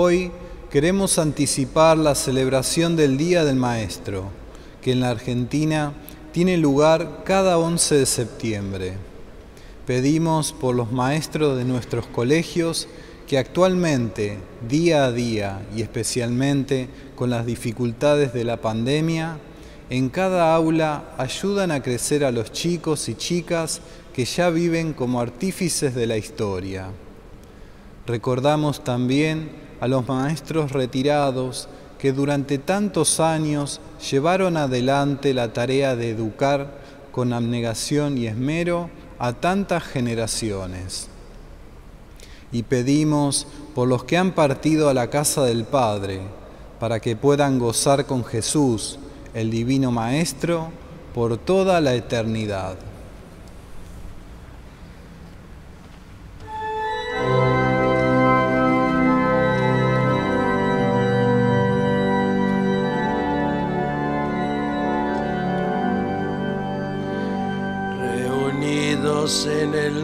Hoy queremos anticipar la celebración del Día del Maestro, que en la Argentina tiene lugar cada 11 de septiembre. Pedimos por los maestros de nuestros colegios que actualmente, día a día y especialmente con las dificultades de la pandemia, en cada aula ayudan a crecer a los chicos y chicas que ya viven como artífices de la historia. Recordamos también a los maestros retirados que durante tantos años llevaron adelante la tarea de educar con abnegación y esmero a tantas generaciones. Y pedimos por los que han partido a la casa del Padre, para que puedan gozar con Jesús, el Divino Maestro, por toda la eternidad.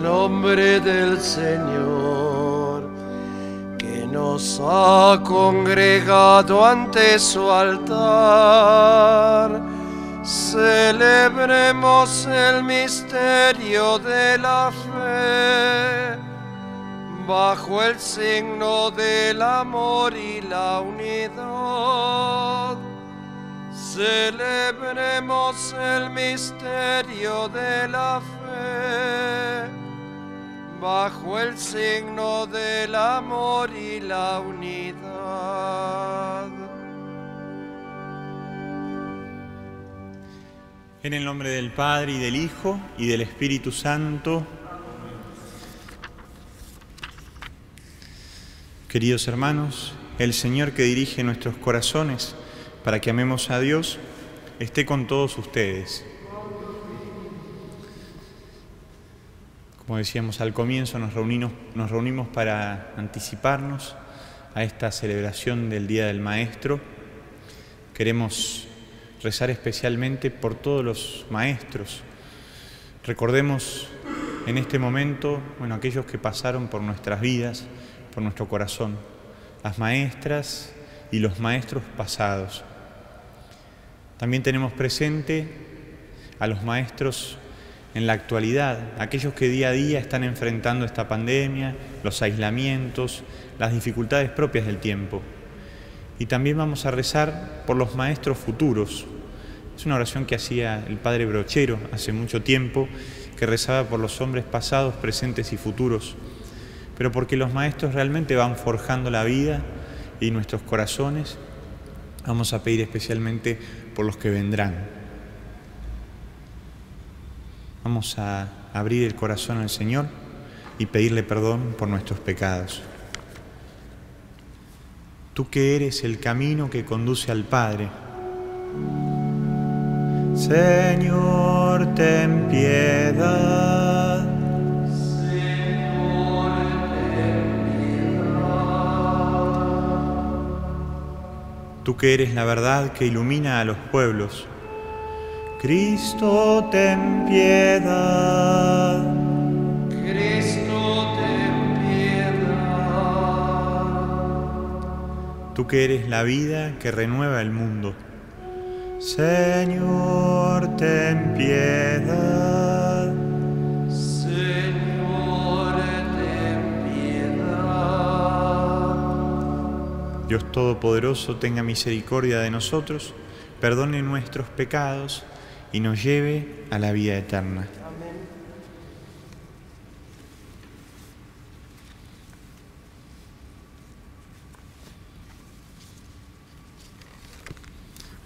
Nombre del Señor, que nos ha congregado ante su altar. Celebremos el misterio de la fe bajo el signo del amor y la unidad Celebremos el misterio de la fe bajo el signo del amor y la unidad. En el nombre del Padre y del Hijo y del Espíritu Santo. Queridos hermanos, el Señor que dirige nuestros corazones, para que amemos a Dios, esté con todos ustedes. Como decíamos al comienzo, nos reunimos, para anticiparnos a esta celebración del Día del Maestro. Queremos rezar especialmente por todos los maestros. Recordemos en este momento, bueno, aquellos que pasaron por nuestras vidas, por nuestro corazón, las maestras y los maestros pasados también tenemos presente a los maestros en la actualidad, aquellos que día a día están enfrentando esta pandemia, los aislamientos, las dificultades propias del tiempo. Y también vamos a rezar por los maestros futuros. Es una oración que hacía el padre Brochero hace mucho tiempo, que rezaba por los hombres pasados, presentes y futuros, pero porque los maestros realmente van forjando la vida y nuestros corazones Vamos a pedir especialmente por los que vendrán. Vamos a abrir el corazón al Señor y pedirle perdón por nuestros pecados. Tú que eres el camino que conduce al Padre. Señor, ten piedad. tú que eres la verdad que ilumina a los pueblos. Cristo, ten piedad. Cristo, ten piedad. Tú que eres la vida que renueva el mundo. Señor, ten piedad. Dios Todopoderoso tenga misericordia de nosotros, perdone nuestros pecados y nos lleve a la vida eterna.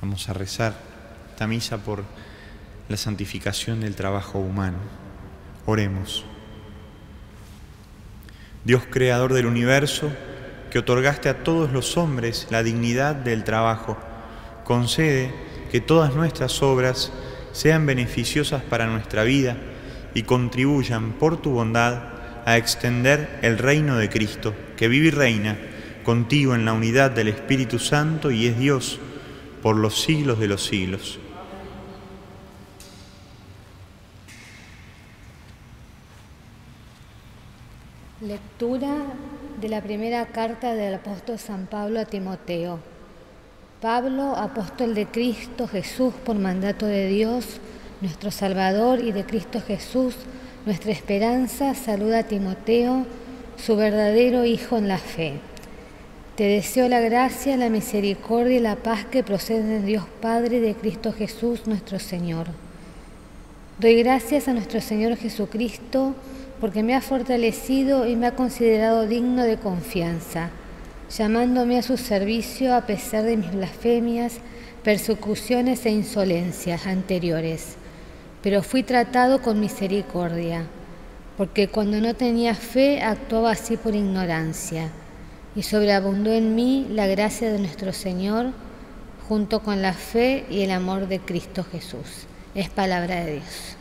Vamos a rezar esta misa por la santificación del trabajo humano. Oremos. Dios creador del universo, que otorgaste a todos los hombres la dignidad del trabajo, concede que todas nuestras obras sean beneficiosas para nuestra vida y contribuyan por tu bondad a extender el reino de Cristo, que vive y reina contigo en la unidad del Espíritu Santo y es Dios por los siglos de los siglos. Lectura de la primera carta del apóstol San Pablo a Timoteo. Pablo, apóstol de Cristo Jesús por mandato de Dios, nuestro Salvador y de Cristo Jesús, nuestra esperanza, saluda a Timoteo, su verdadero Hijo en la fe. Te deseo la gracia, la misericordia y la paz que proceden de Dios Padre y de Cristo Jesús nuestro Señor. Doy gracias a nuestro Señor Jesucristo porque me ha fortalecido y me ha considerado digno de confianza, llamándome a su servicio a pesar de mis blasfemias, persecuciones e insolencias anteriores. Pero fui tratado con misericordia, porque cuando no tenía fe actuaba así por ignorancia, y sobreabundó en mí la gracia de nuestro Señor, junto con la fe y el amor de Cristo Jesús. Es palabra de Dios.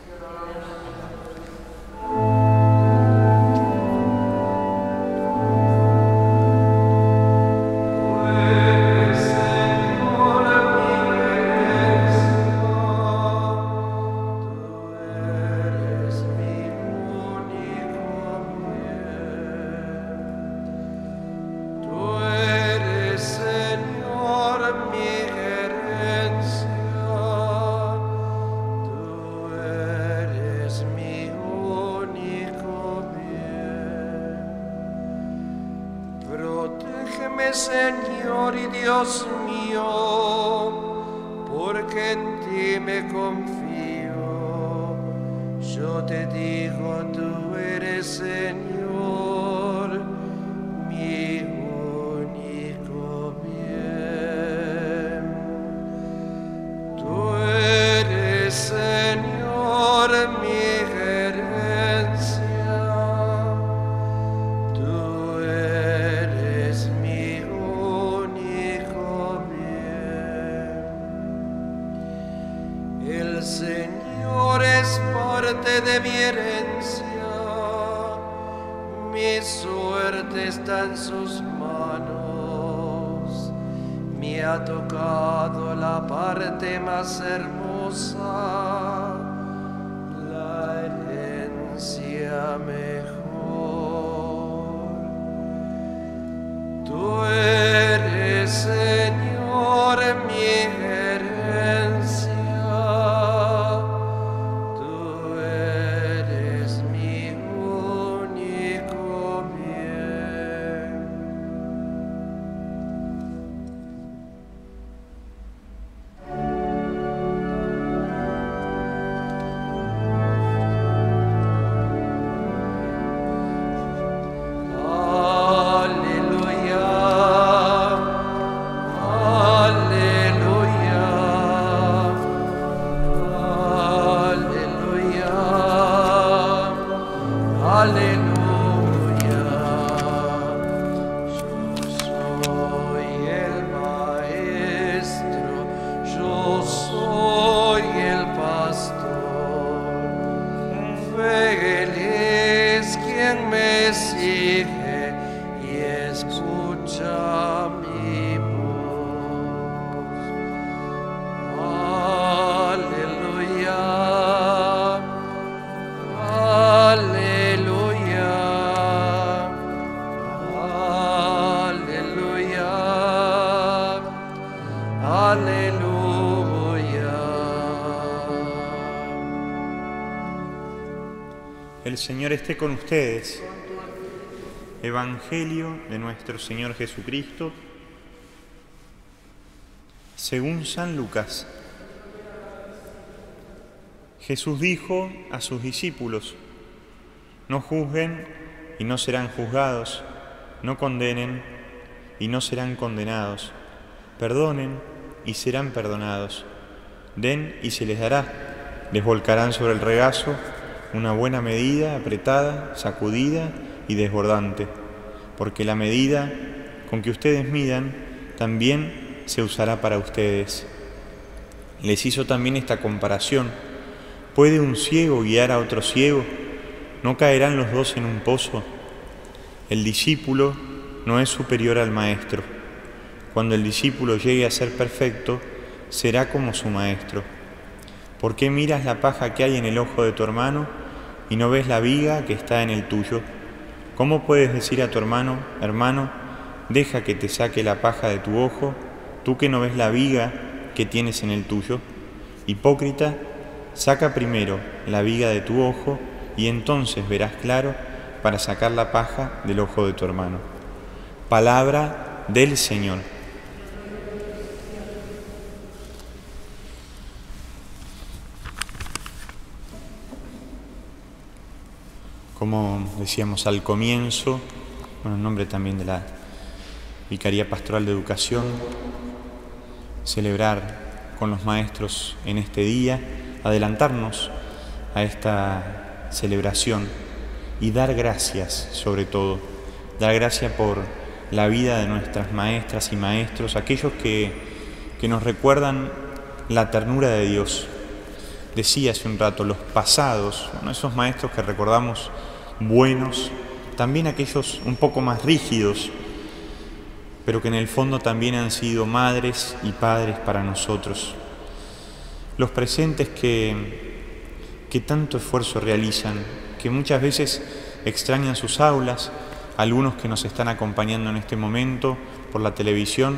Eres con ustedes. Evangelio de nuestro Señor Jesucristo, según San Lucas. Jesús dijo a sus discípulos, no juzguen y no serán juzgados, no condenen y no serán condenados, perdonen y serán perdonados, den y se les dará, les volcarán sobre el regazo una buena medida, apretada, sacudida y desbordante, porque la medida con que ustedes midan también se usará para ustedes. Les hizo también esta comparación. ¿Puede un ciego guiar a otro ciego? ¿No caerán los dos en un pozo? El discípulo no es superior al maestro. Cuando el discípulo llegue a ser perfecto, será como su maestro. ¿Por qué miras la paja que hay en el ojo de tu hermano y no ves la viga que está en el tuyo? ¿Cómo puedes decir a tu hermano, hermano, deja que te saque la paja de tu ojo, tú que no ves la viga que tienes en el tuyo? Hipócrita, saca primero la viga de tu ojo y entonces verás claro para sacar la paja del ojo de tu hermano. Palabra del Señor. Como decíamos al comienzo, bueno, en nombre también de la Vicaría Pastoral de Educación, celebrar con los maestros en este día, adelantarnos a esta celebración y dar gracias sobre todo, dar gracias por la vida de nuestras maestras y maestros, aquellos que, que nos recuerdan la ternura de Dios. Decía hace un rato, los pasados, esos maestros que recordamos buenos, también aquellos un poco más rígidos, pero que en el fondo también han sido madres y padres para nosotros. Los presentes que, que tanto esfuerzo realizan, que muchas veces extrañan sus aulas, algunos que nos están acompañando en este momento por la televisión,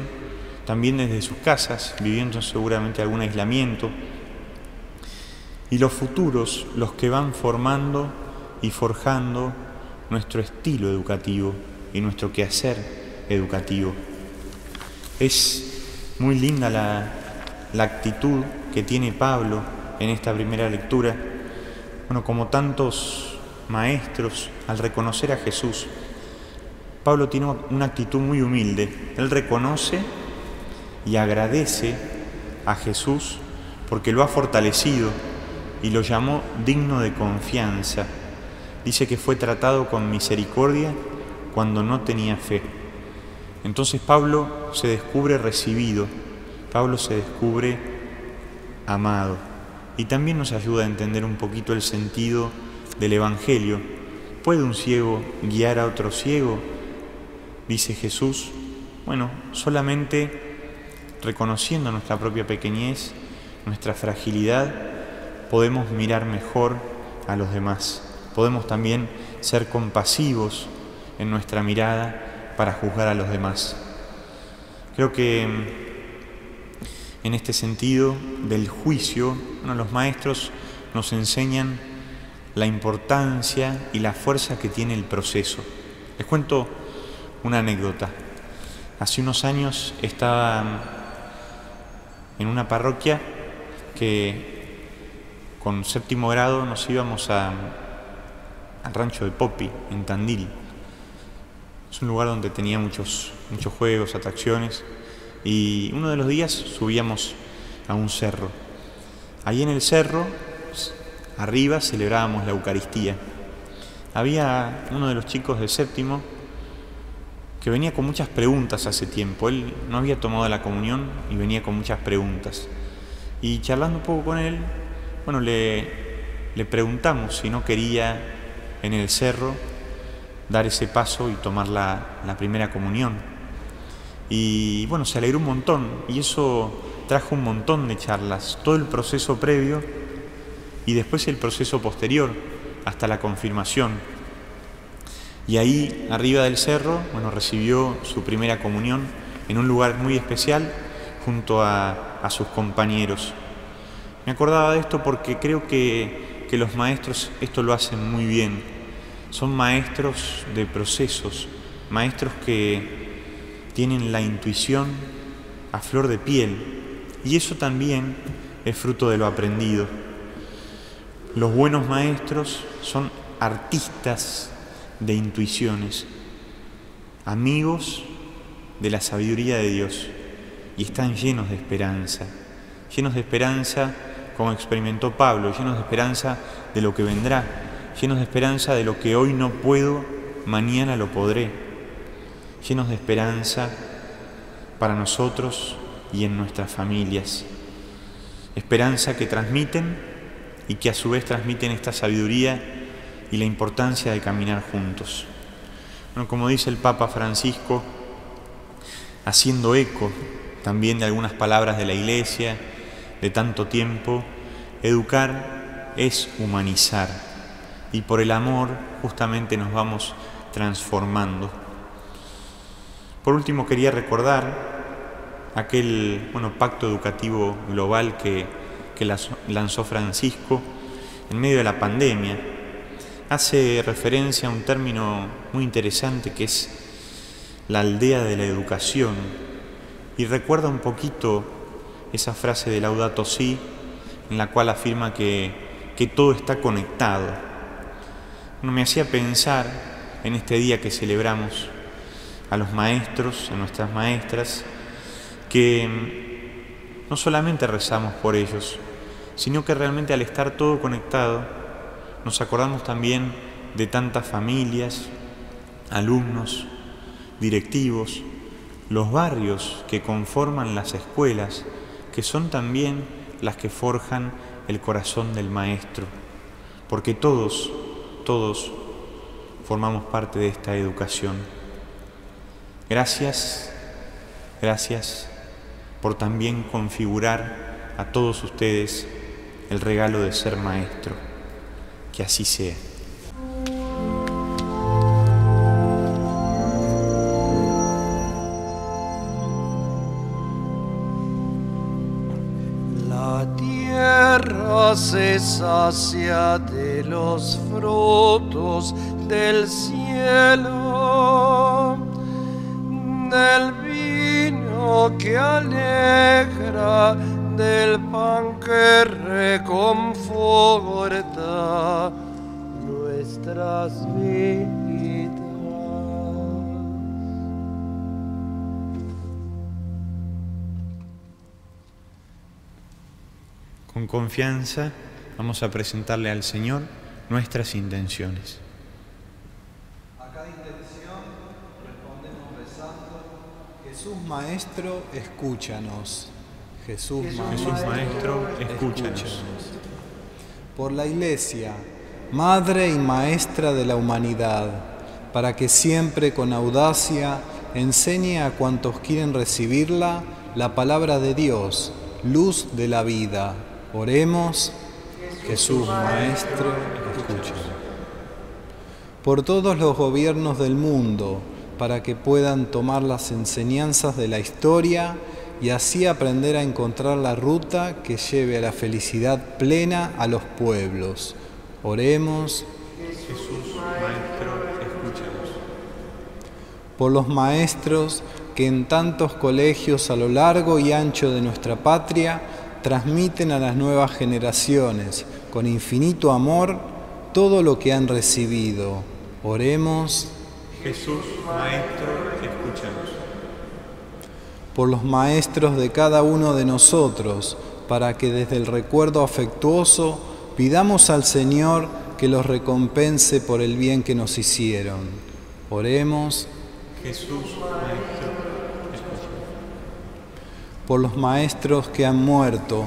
también desde sus casas, viviendo seguramente algún aislamiento, y los futuros, los que van formando y forjando nuestro estilo educativo y nuestro quehacer educativo. Es muy linda la, la actitud que tiene Pablo en esta primera lectura. Bueno, como tantos maestros, al reconocer a Jesús, Pablo tiene una actitud muy humilde. Él reconoce y agradece a Jesús porque lo ha fortalecido y lo llamó digno de confianza dice que fue tratado con misericordia cuando no tenía fe. Entonces Pablo se descubre recibido, Pablo se descubre amado y también nos ayuda a entender un poquito el sentido del Evangelio. ¿Puede un ciego guiar a otro ciego? Dice Jesús. Bueno, solamente reconociendo nuestra propia pequeñez, nuestra fragilidad, podemos mirar mejor a los demás podemos también ser compasivos en nuestra mirada para juzgar a los demás. Creo que mm, en este sentido del juicio, los maestros nos enseñan la importancia y la fuerza que tiene el proceso. Les cuento una anécdota. Hace unos años estaba mm, en una parroquia que con séptimo grado nos íbamos a, al rancho de Popi, en Tandil. Es un lugar donde tenía muchos, muchos juegos, atracciones, y uno de los días subíamos a un cerro. Ahí en el cerro, arriba, celebrábamos la Eucaristía. Había uno de los chicos del séptimo que venía con muchas preguntas hace tiempo. Él no había tomado la comunión y venía con muchas preguntas. Y charlando un poco con él, bueno, le, le preguntamos si no quería en el cerro, dar ese paso y tomar la, primera comunión. Y bueno, se alegró un montón y eso trajo un montón de charlas, todo el proceso previo y después el proceso posterior hasta la confirmación. Y ahí, arriba del cerro, bueno, recibió su primera comunión en un lugar muy especial junto a, a sus compañeros. Me acordaba de esto porque creo que que los maestros esto lo hacen muy bien. Son maestros de procesos, maestros que tienen la intuición a flor de piel. Y eso también es fruto de lo aprendido. Los buenos maestros son artistas de intuiciones, amigos de la sabiduría de Dios y están llenos de esperanza, llenos de esperanza como experimentó Pablo, llenos de esperanza de lo que vendrá, llenos de esperanza de lo que hoy no puedo, mañana lo podré, llenos de esperanza para nosotros y en nuestras familias. Esperanza que transmiten y que a su vez transmiten esta sabiduría y la importancia de caminar juntos. Como dice el Papa Francisco, haciendo eco también de algunas palabras de la Iglesia, de tanto tiempo, educar es humanizar y por el amor justamente nos vamos transformando. Por último, quería recordar aquel bueno, pacto educativo global que, que lanzó Francisco en medio de la pandemia. Hace referencia a un término muy interesante que es la aldea de la educación y recuerda un poquito esa frase de Laudato Si en la cual afirma que, que todo está conectado. No me hacía pensar en este día que celebramos a los maestros, a nuestras maestras, que no solamente rezamos por ellos, sino que realmente al estar todo conectado, nos acordamos también de tantas familias, alumnos, directivos, los barrios que conforman las escuelas, que son también las que forjan el corazón del maestro, porque todos, todos formamos parte de esta educación. Gracias, gracias por también configurar a todos ustedes el regalo de ser maestro. Que así sea. De los frutos del cielo, del vino que alegra, del pan que reconforta nuestras vidas. Con confianza vamos a presentarle al Señor nuestras intenciones. A cada intención respondemos rezando, Jesús Maestro, escúchanos. Jesús, Maestro, escúchanos. Por la Iglesia, Madre y Maestra de la humanidad, para que siempre con audacia enseñe a cuantos quieren recibirla la palabra de Dios, luz de la vida Oremos, Jesús Maestro, escucha. Por todos los gobiernos del mundo, para que puedan tomar las enseñanzas de la historia y así aprender a encontrar la ruta que lleve a la felicidad plena a los pueblos. Oremos. Jesús, Maestro, escúchanos. Por los maestros que en tantos colegios a lo largo y ancho de nuestra patria transmiten a las nuevas generaciones con infinito amor todo lo que han recibido. Oremos. Jesús, Maestro, escúchanos. Por los maestros de cada uno de nosotros, para que desde el recuerdo afectuoso pidamos al Señor que los recompense por el bien que nos hicieron. Oremos. Jesús, Maestro, por los maestros que han muerto,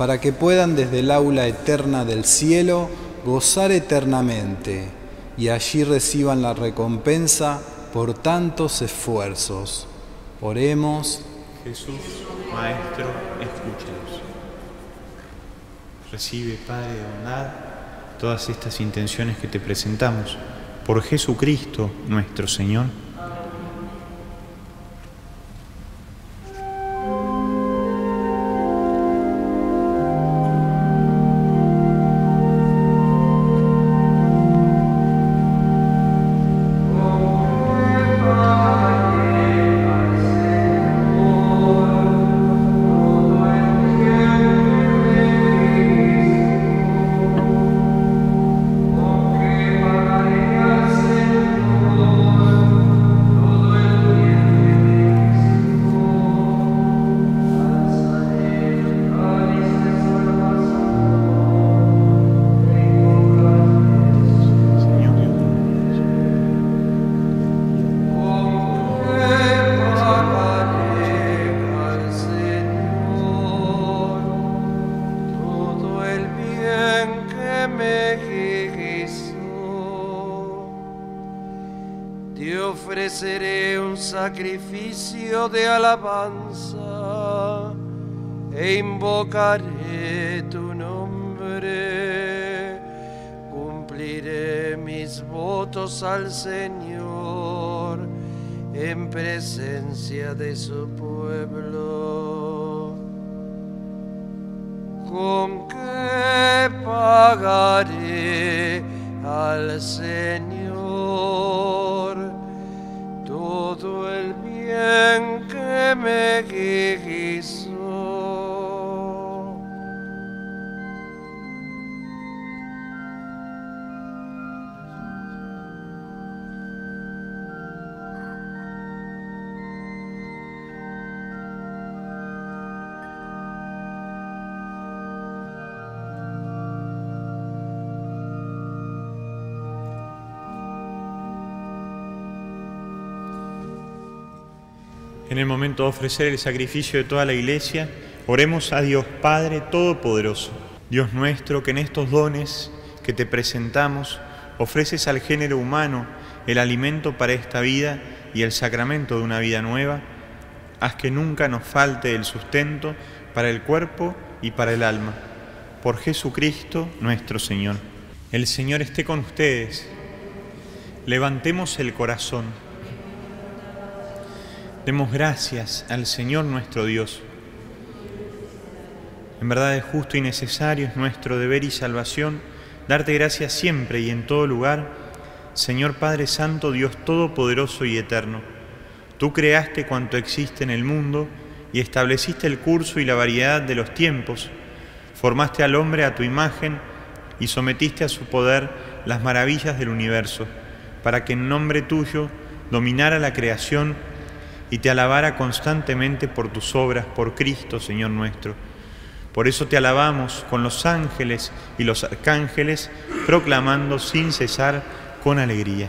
para que puedan desde el aula eterna del cielo gozar eternamente y allí reciban la recompensa por tantos esfuerzos. Oremos. Jesús, Maestro, escúchanos. Recibe, Padre de bondad, todas estas intenciones que te presentamos por Jesucristo nuestro Señor. De alabanza e invocaré tu nombre. cumpliré mis votos al Señor en presencia de su pueblo. ¿Con qué pagaré al Señor el bien que me hizo? El momento de ofrecer el sacrificio de toda la iglesia, oremos a Dios Padre Todopoderoso, Dios nuestro, que en estos dones que te presentamos ofreces al género humano el alimento para esta vida y el sacramento de una vida nueva, haz que nunca nos falte el sustento para el cuerpo y para el alma. Por Jesucristo nuestro Señor. El Señor esté con ustedes. Levantemos el corazón. Demos gracias al Señor nuestro Dios. En verdad es justo y necesario, es nuestro deber y salvación, darte gracias siempre y en todo lugar, Señor Padre Santo, Dios Todopoderoso y Eterno. Tú creaste cuanto existe en el mundo y estableciste el curso y la variedad de los tiempos, formaste al hombre a tu imagen y sometiste a su poder las maravillas del universo, para que en nombre tuyo dominara la creación y te alabara constantemente por tus obras, por Cristo, Señor nuestro. Por eso te alabamos con los ángeles y los arcángeles, proclamando sin cesar con alegría.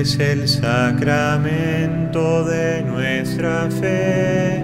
Es el sacramento de nuestra fe.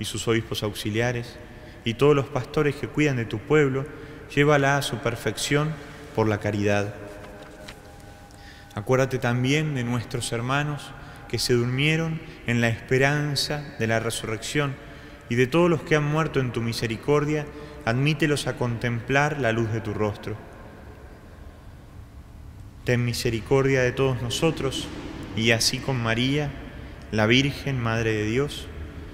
y sus obispos auxiliares, y todos los pastores que cuidan de tu pueblo, llévala a su perfección por la caridad. Acuérdate también de nuestros hermanos que se durmieron en la esperanza de la resurrección y de todos los que han muerto en tu misericordia, admítelos a contemplar la luz de tu rostro. Ten misericordia de todos nosotros y así con María, la Virgen, Madre de Dios,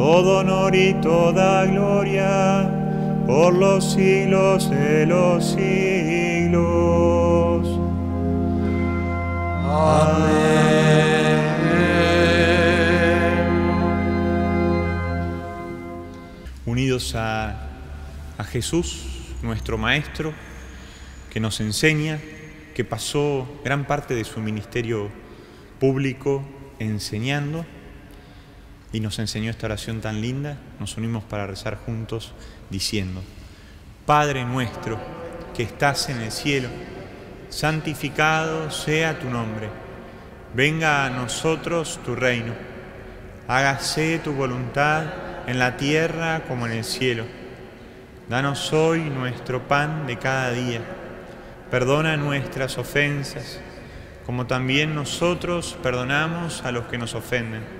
todo honor y toda gloria por los siglos de los siglos. Unidos a, a Jesús, nuestro Maestro, que nos enseña, que pasó gran parte de su ministerio público enseñando y nos enseñó esta oración tan linda, nos unimos para rezar juntos diciendo, Padre nuestro que estás en el cielo, santificado sea tu nombre, venga a nosotros tu reino, hágase tu voluntad en la tierra como en el cielo. Danos hoy nuestro pan de cada día, perdona nuestras ofensas, como también nosotros perdonamos a los que nos ofenden.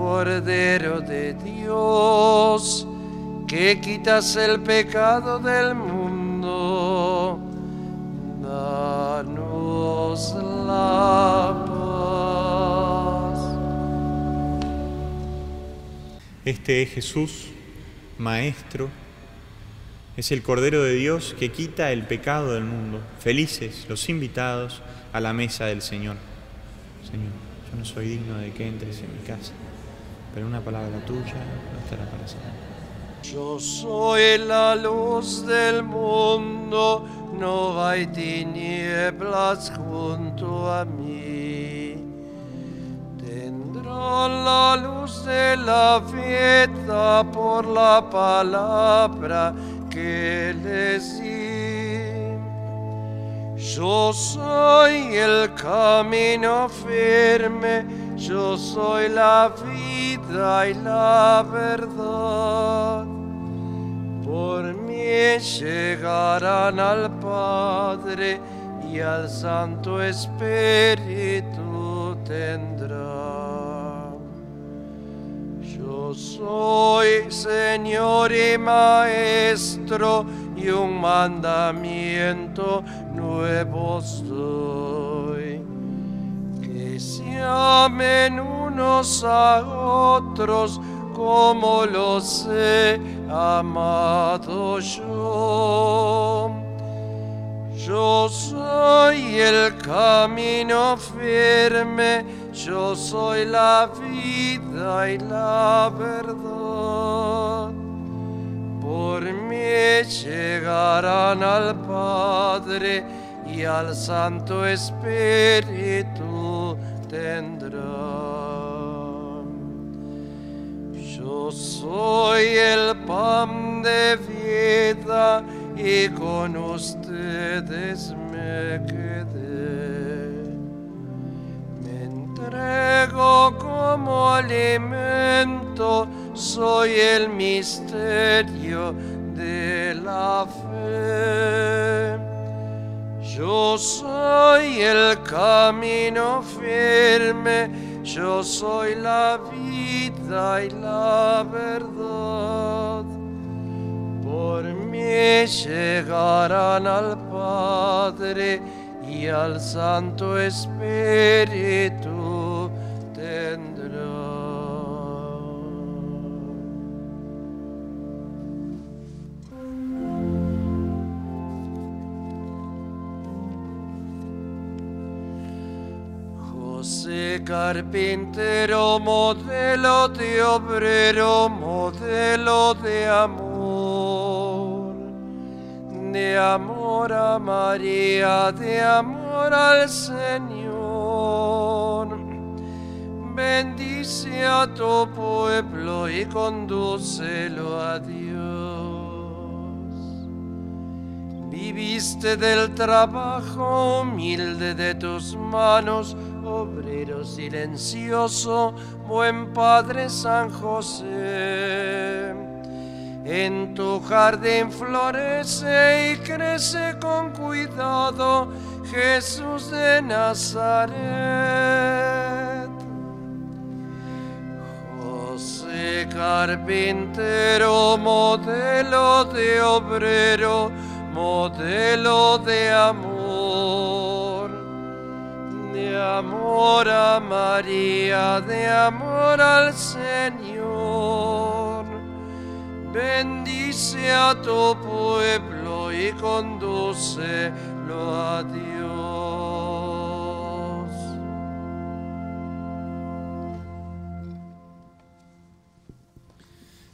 Cordero de Dios, que quitas el pecado del mundo, danos la paz. Este es Jesús, Maestro, es el Cordero de Dios que quita el pecado del mundo. Felices los invitados a la mesa del Señor. Señor, yo no soy digno de que entres en mi casa, pero una palabra tuya no estará para siempre. Yo soy la luz del mundo, no hay tinieblas junto a mí. Tendrán la luz de la vida por la palabra que les di. Yo soy el camino firme, yo soy la vida y la verdad. por mí llegarán al Padre y al Santo Espíritu tendrá. Yo soy Señor y Maestro y un mandamiento nuevo doy. Que se amen a otros como los he amado yo. Yo soy el camino firme, yo soy la vida y la verdad. Por mí llegarán al Padre y al Santo Espíritu tendrán. Soy el pan de vida y con ustedes me quedé. Me entrego como alimento, soy el misterio de la fe. Yo soy el camino firme, yo soy la vida y la verdad. Por mí llegarán al Padre y al Santo Espíritu carpintero, modelo de obrero, modelo de amor, de amor a María, de amor al Señor. Bendice a tu pueblo y condúcelo a Dios. Viviste del trabajo humilde de tus manos, obrero silencioso, buen Padre San José. En tu jardín florece y crece con cuidado Jesús de Nazaret. José carpintero, modelo de obrero, modelo de amor, amor a María, de amor al Señor. Bendice a tu pueblo y condúcelo a Dios.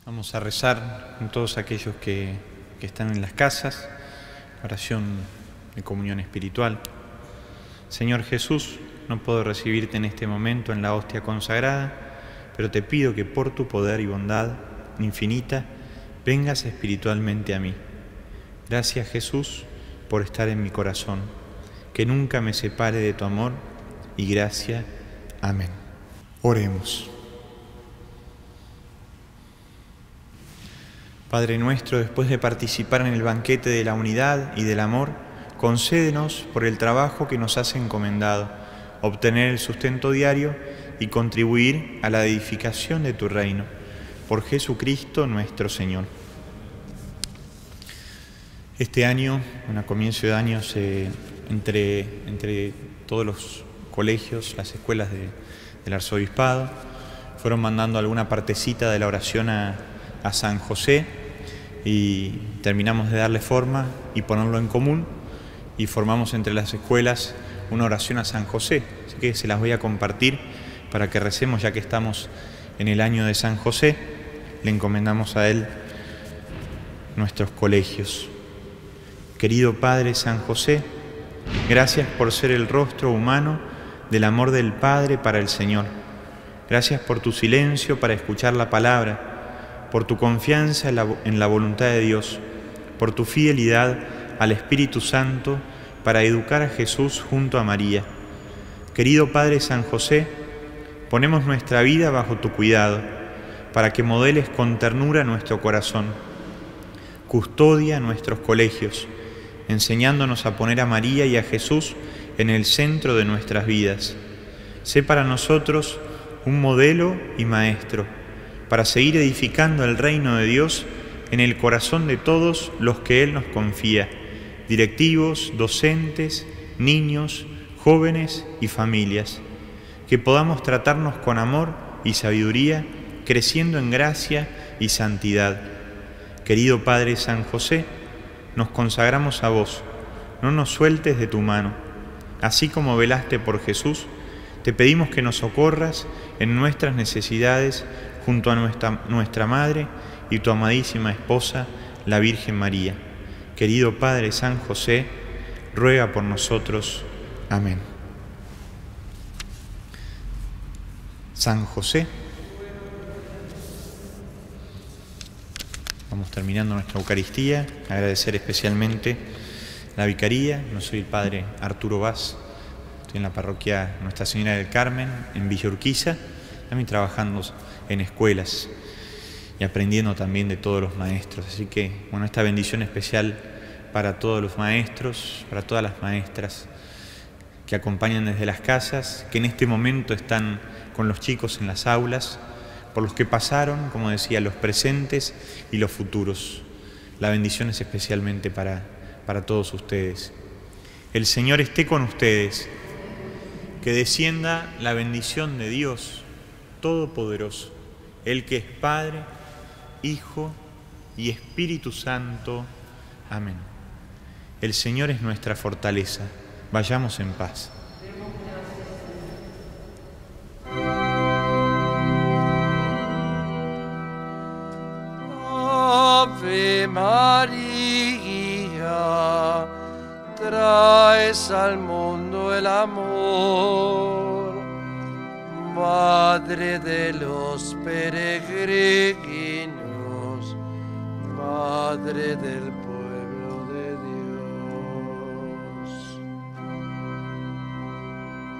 Vamos a rezar con todos aquellos que, que están en las casas, oración de comunión espiritual. Señor Jesús, no puedo recibirte en este momento en la hostia consagrada, pero te pido que por tu poder y bondad infinita vengas espiritualmente a mí. Gracias Jesús por estar en mi corazón, que nunca me separe de tu amor y gracia. Amén. Oremos. Padre nuestro, después de participar en el banquete de la unidad y del amor, concédenos por el trabajo que nos has encomendado, obtener el sustento diario y contribuir a la edificación de tu reino. Por Jesucristo nuestro Señor. Este año, a comienzo de año, se, entre, entre todos los colegios, las escuelas de- del arzobispado, fueron mandando alguna partecita de la oración a, a San José y terminamos de darle forma y ponerlo en común y formamos entre las escuelas una oración a San José. Así que se las voy a compartir para que recemos ya que estamos en el año de San José. Le encomendamos a él nuestros colegios. Querido Padre San José, gracias por ser el rostro humano del amor del Padre para el Señor. Gracias por tu silencio para escuchar la palabra, por tu confianza en la, voluntad de Dios, por tu fidelidad al Espíritu Santo para educar a Jesús junto a María. Querido Padre San José, ponemos nuestra vida bajo tu cuidado, para que modeles con ternura nuestro corazón. custodia nuestros colegios, enseñándonos a poner a María y a Jesús en el centro de nuestras vidas. Sé para nosotros un modelo y maestro, para seguir edificando el reino de Dios en el corazón de todos los que Él nos confía, directivos, docentes, niños, jóvenes y familias, que podamos tratarnos con amor y sabiduría, creciendo en gracia y santidad. Querido Padre San José, nos consagramos a vos, no nos sueltes de tu mano. Así como velaste por Jesús, te pedimos que nos socorras en nuestras necesidades junto a nuestra, nuestra Madre y tu amadísima esposa, la Virgen María. Querido Padre San José, ruega por nosotros. Amén. San José. Vamos terminando nuestra Eucaristía. Agradecer especialmente la Vicaría. No soy el Padre Arturo Vaz. Estoy en la parroquia Nuestra Señora del Carmen, en Villa Urquiza. También trabajando en escuelas y aprendiendo también de todos los maestros. Así que, bueno, esta bendición especial para todos los maestros, para todas las maestras que acompañan desde las casas, que en este momento están con los chicos en las aulas, por los que pasaron, como decía, los presentes y los futuros. La bendición es especialmente para, para todos ustedes. El Señor esté con ustedes, que descienda la bendición de Dios Todopoderoso, el que es Padre, Hijo y Espíritu Santo. Amén. El Señor es nuestra fortaleza. Vayamos en paz. Ave María, traes al mundo el amor, Madre de los peregrinos, Madre del pueblo